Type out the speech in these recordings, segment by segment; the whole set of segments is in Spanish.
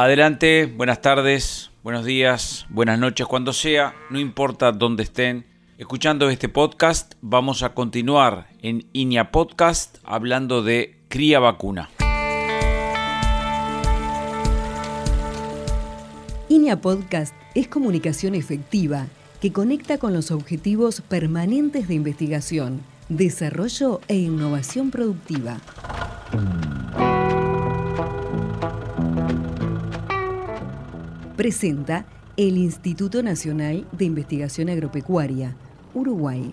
Adelante, buenas tardes, buenos días, buenas noches, cuando sea, no importa dónde estén. Escuchando este podcast, vamos a continuar en INIA Podcast hablando de cría vacuna. INIA Podcast es comunicación efectiva que conecta con los objetivos permanentes de investigación, desarrollo e innovación productiva. Presenta el Instituto Nacional de Investigación Agropecuaria, Uruguay.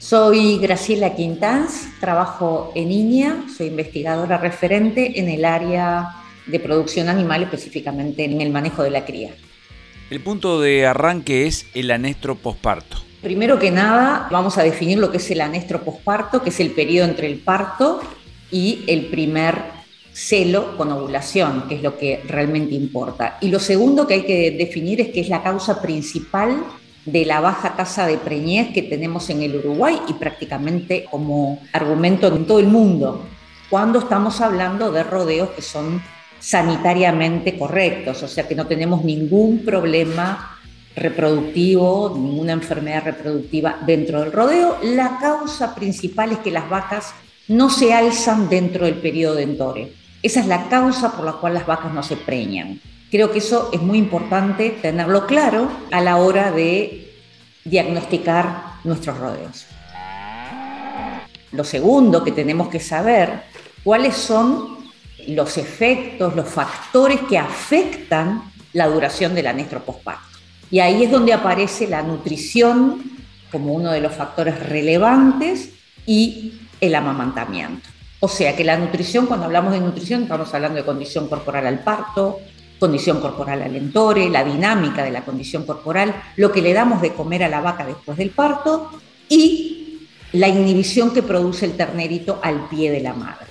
Soy Graciela Quintans, trabajo en INIA, soy investigadora referente en el área de producción animal, específicamente en el manejo de la cría. El punto de arranque es el anestro posparto. Primero que nada, vamos a definir lo que es el anestro posparto, que es el periodo entre el parto y el primer celo con ovulación, que es lo que realmente importa. Y lo segundo que hay que definir es que es la causa principal de la baja tasa de preñez que tenemos en el Uruguay y prácticamente como argumento en todo el mundo, cuando estamos hablando de rodeos que son sanitariamente correctos, o sea que no tenemos ningún problema reproductivo, ninguna enfermedad reproductiva dentro del rodeo. La causa principal es que las vacas no se alzan dentro del periodo de entore. Esa es la causa por la cual las vacas no se preñan. Creo que eso es muy importante tenerlo claro a la hora de diagnosticar nuestros rodeos. Lo segundo que tenemos que saber, cuáles son los efectos, los factores que afectan la duración del anestro posparto. Y ahí es donde aparece la nutrición como uno de los factores relevantes y el amamantamiento. O sea que la nutrición, cuando hablamos de nutrición, estamos hablando de condición corporal al parto, condición corporal al entore, la dinámica de la condición corporal, lo que le damos de comer a la vaca después del parto y la inhibición que produce el ternerito al pie de la madre.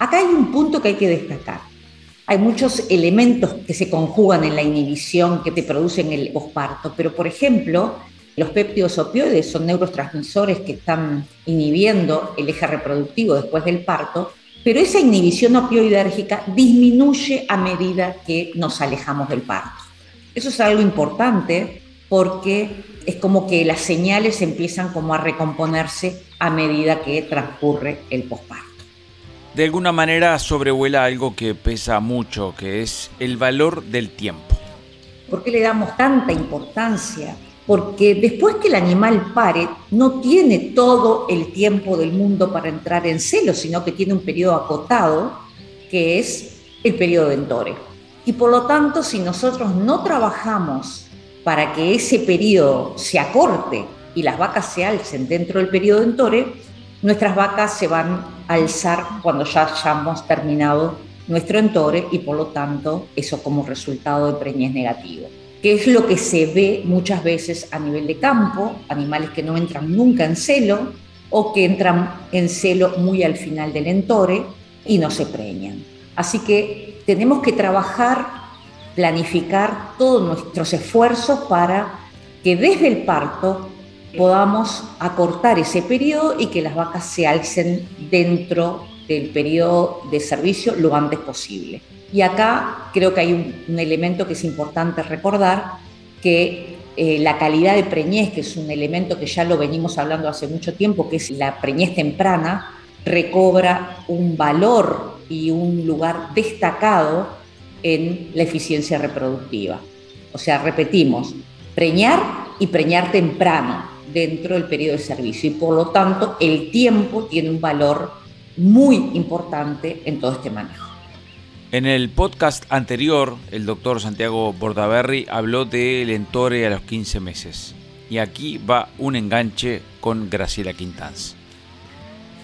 Acá hay un punto que hay que destacar. Hay muchos elementos que se conjugan en la inhibición que te producen el posparto, pero por ejemplo, los péptidos opioides son neurotransmisores que están inhibiendo el eje reproductivo después del parto, pero esa inhibición opioidérgica disminuye a medida que nos alejamos del parto. Eso es algo importante porque es como que las señales empiezan como a recomponerse a medida que transcurre el posparto de alguna manera sobrevuela algo que pesa mucho, que es el valor del tiempo. ¿Por qué le damos tanta importancia? Porque después que el animal pare, no tiene todo el tiempo del mundo para entrar en celo, sino que tiene un periodo acotado, que es el periodo de entore. Y por lo tanto, si nosotros no trabajamos para que ese periodo se acorte y las vacas se alcen dentro del periodo de entore, nuestras vacas se van alzar cuando ya hayamos terminado nuestro entore y por lo tanto eso como resultado de preñez negativo, que es lo que se ve muchas veces a nivel de campo, animales que no entran nunca en celo o que entran en celo muy al final del entore y no se preñan. Así que tenemos que trabajar, planificar todos nuestros esfuerzos para que desde el parto podamos acortar ese periodo y que las vacas se alcen dentro del periodo de servicio lo antes posible. Y acá creo que hay un, elemento que es importante recordar, que eh, la calidad de preñez, que es un elemento que ya lo venimos hablando hace mucho tiempo, que es la preñez temprana, recobra un valor y un lugar destacado en la eficiencia reproductiva. O sea, repetimos, preñar y preñar temprano dentro del periodo de servicio y por lo tanto el tiempo tiene un valor muy importante en todo este manejo. En el podcast anterior, el doctor Santiago Bordaberry habló del entore a los 15 meses. Y aquí va un enganche con Graciela Quintanz.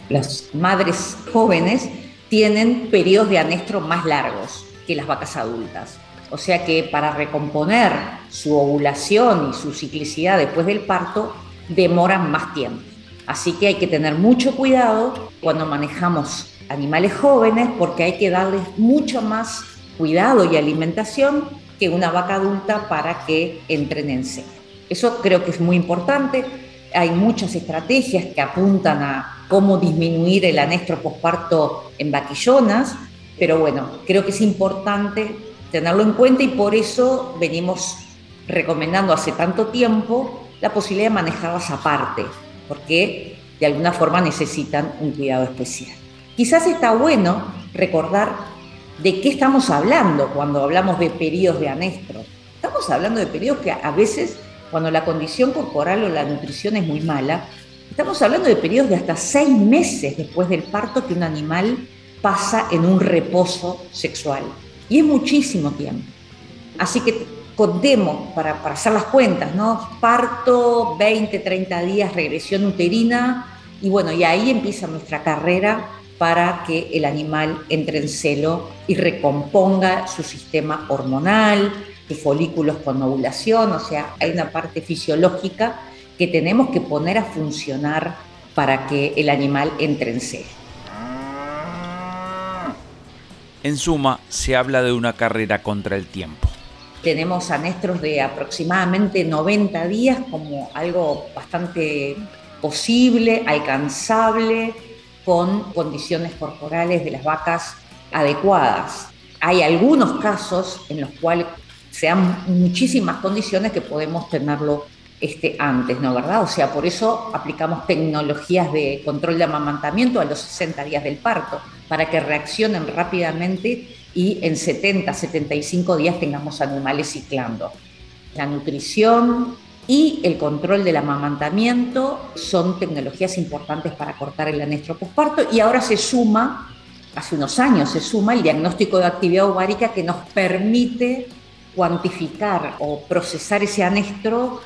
Las madres jóvenes tienen periodos de anestro más largos que las vacas adultas. O sea que para recomponer su ovulación y su ciclicidad después del parto, demoran más tiempo. Así que hay que tener mucho cuidado cuando manejamos animales jóvenes porque hay que darles mucho más cuidado y alimentación que una vaca adulta para que entren en celo. Eso creo que es muy importante. Hay muchas estrategias que apuntan a cómo disminuir el anestro posparto en vaquillonas, pero bueno, creo que es importante tenerlo en cuenta y por eso venimos recomendando hace tanto tiempo la posibilidad de manejarlas aparte, porque de alguna forma necesitan un cuidado especial. Quizás está bueno recordar de qué estamos hablando cuando hablamos de periodos de anestro. Estamos hablando de periodos que a veces, cuando la condición corporal o la nutrición es muy mala, estamos hablando de periodos de hasta seis meses después del parto que un animal pasa en un reposo sexual. Y es muchísimo tiempo. Así que contemos para, para hacer las cuentas, ¿no? Parto, 20, 30 días, regresión uterina, y bueno, y ahí empieza nuestra carrera para que el animal entre en celo y recomponga su sistema hormonal, sus folículos con ovulación, o sea, hay una parte fisiológica que tenemos que poner a funcionar para que el animal entre en celo. En suma, se habla de una carrera contra el tiempo. Tenemos anestros de aproximadamente 90 días como algo bastante posible, alcanzable, con condiciones corporales de las vacas adecuadas. Hay algunos casos en los cuales se dan muchísimas condiciones que podemos tenerlo este, antes, ¿no? ¿Verdad? O sea, por eso aplicamos tecnologías de control de amamantamiento a los 60 días del parto, para que reaccionen rápidamente y en 70, 75 días tengamos animales ciclando. La nutrición, y el control del amamantamiento son tecnologías importantes para cortar el anestro posparto y ahora se suma, hace unos años se suma el diagnóstico de actividad ovárica que nos permite cuantificar o procesar ese anestro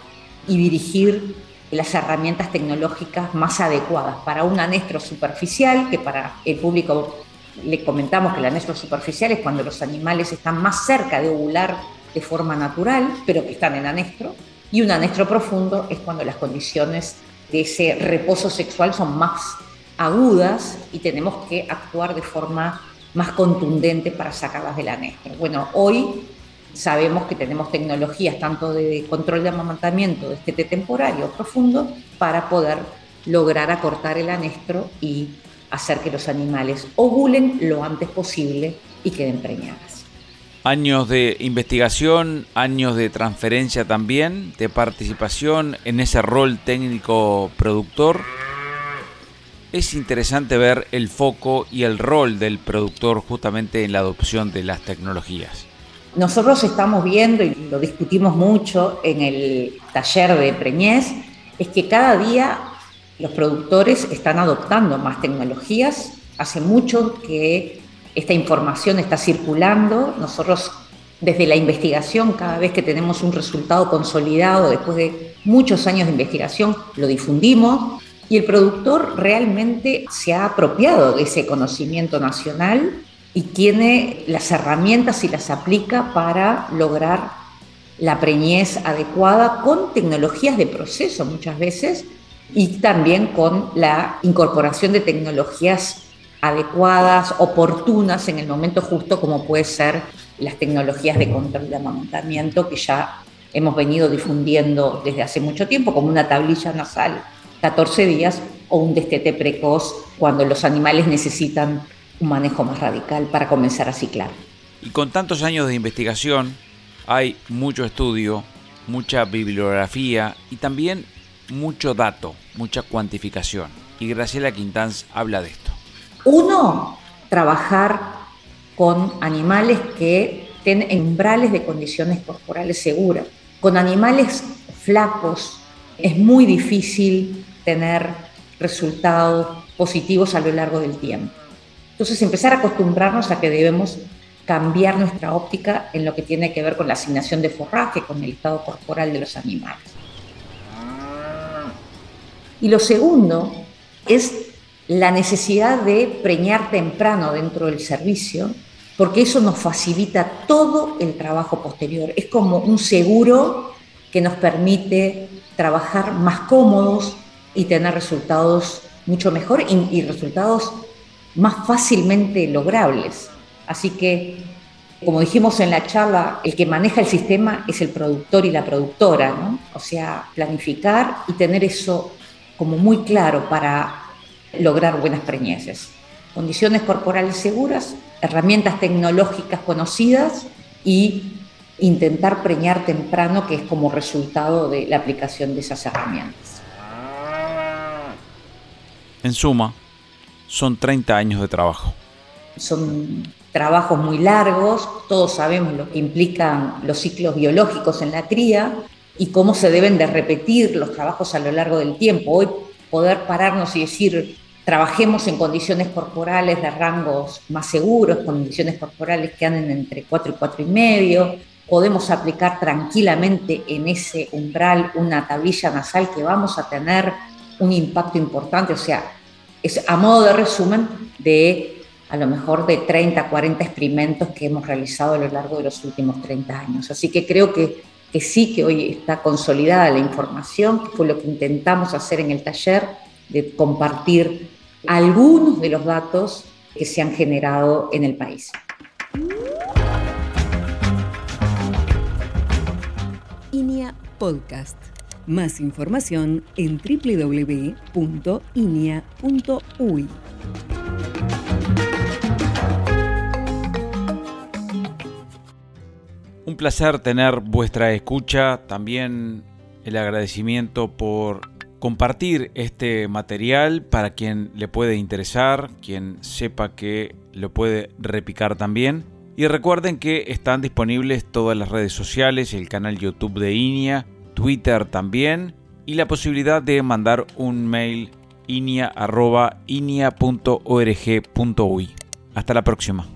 y dirigir las herramientas tecnológicas más adecuadas para un anestro superficial, que para el público le comentamos que el anestro superficial es cuando los animales están más cerca de ovular de forma natural, pero que están en anestro, y un anestro profundo es cuando las condiciones de ese reposo sexual son más agudas y tenemos que actuar de forma más contundente para sacarlas del anestro. Bueno, hoy sabemos que tenemos tecnologías tanto de control de amamantamiento, de este temporario profundo, para poder lograr acortar el anestro y hacer que los animales ovulen lo antes posible y queden preñadas. Años de investigación, años de transferencia también, de participación en ese rol técnico productor. Es interesante ver el foco y el rol del productor justamente en la adopción de las tecnologías. Nosotros estamos viendo, y lo discutimos mucho en el taller de Preñez, es que cada día los productores están adoptando más tecnologías. Hace mucho que esta información está circulando. Nosotros desde la investigación, cada vez que tenemos un resultado consolidado, después de muchos años de investigación, lo difundimos y el productor realmente se ha apropiado de ese conocimiento nacional y tiene las herramientas y las aplica para lograr la preñez adecuada con tecnologías de proceso muchas veces y también con la incorporación de tecnologías adecuadas, oportunas en el momento justo, como puede ser las tecnologías de control de amamantamiento que ya hemos venido difundiendo desde hace mucho tiempo, como una tablilla nasal 14 días o un destete precoz cuando los animales necesitan un manejo más radical para comenzar a ciclar. Y con tantos años de investigación hay mucho estudio, mucha bibliografía y también mucho dato, mucha cuantificación. Y Graciela Quintanz habla de esto. Uno, trabajar con animales que estén umbrales de condiciones corporales seguras. Con animales flacos es muy difícil tener resultados positivos a lo largo del tiempo. Entonces, empezar a acostumbrarnos a que debemos cambiar nuestra óptica en lo que tiene que ver con la asignación de forraje, con el estado corporal de los animales. Y lo segundo es la necesidad de preñar temprano dentro del servicio, porque eso nos facilita todo el trabajo posterior. Es como un seguro que nos permite trabajar más cómodos y tener resultados mucho mejor y, resultados más fácilmente logrables. Así que como dijimos en la charla, el que maneja el sistema es el productor y la productora, ¿no? O sea, planificar y tener eso como muy claro para lograr buenas preñeces. Condiciones corporales seguras, herramientas tecnológicas conocidas y intentar preñar temprano, que es como resultado de la aplicación de esas herramientas. En suma, son 30 años de trabajo. Son trabajos muy largos, todos sabemos lo que implican los ciclos biológicos en la cría y cómo se deben de repetir los trabajos a lo largo del tiempo. Hoy poder pararnos y decir, trabajemos en condiciones corporales de rangos más seguros, condiciones corporales que anden entre 4 y 4 y medio, podemos aplicar tranquilamente en ese umbral una tablilla nasal que vamos a tener un impacto importante, o sea, es a modo de resumen de a lo mejor de 30, 40 experimentos que hemos realizado a lo largo de los últimos 30 años. Así que creo que, que sí que hoy está consolidada la información, que fue lo que intentamos hacer en el taller, de compartir algunos de los datos que se han generado en el país. INIA Podcast. Más información en www.inia.uy. Un placer tener vuestra escucha, también el agradecimiento por compartir este material para quien le puede interesar, quien sepa que lo puede repicar también. Y recuerden que están disponibles todas las redes sociales, el canal YouTube de INIA, Twitter también, y la posibilidad de mandar un mail inia.inia.org.uy. Hasta la próxima.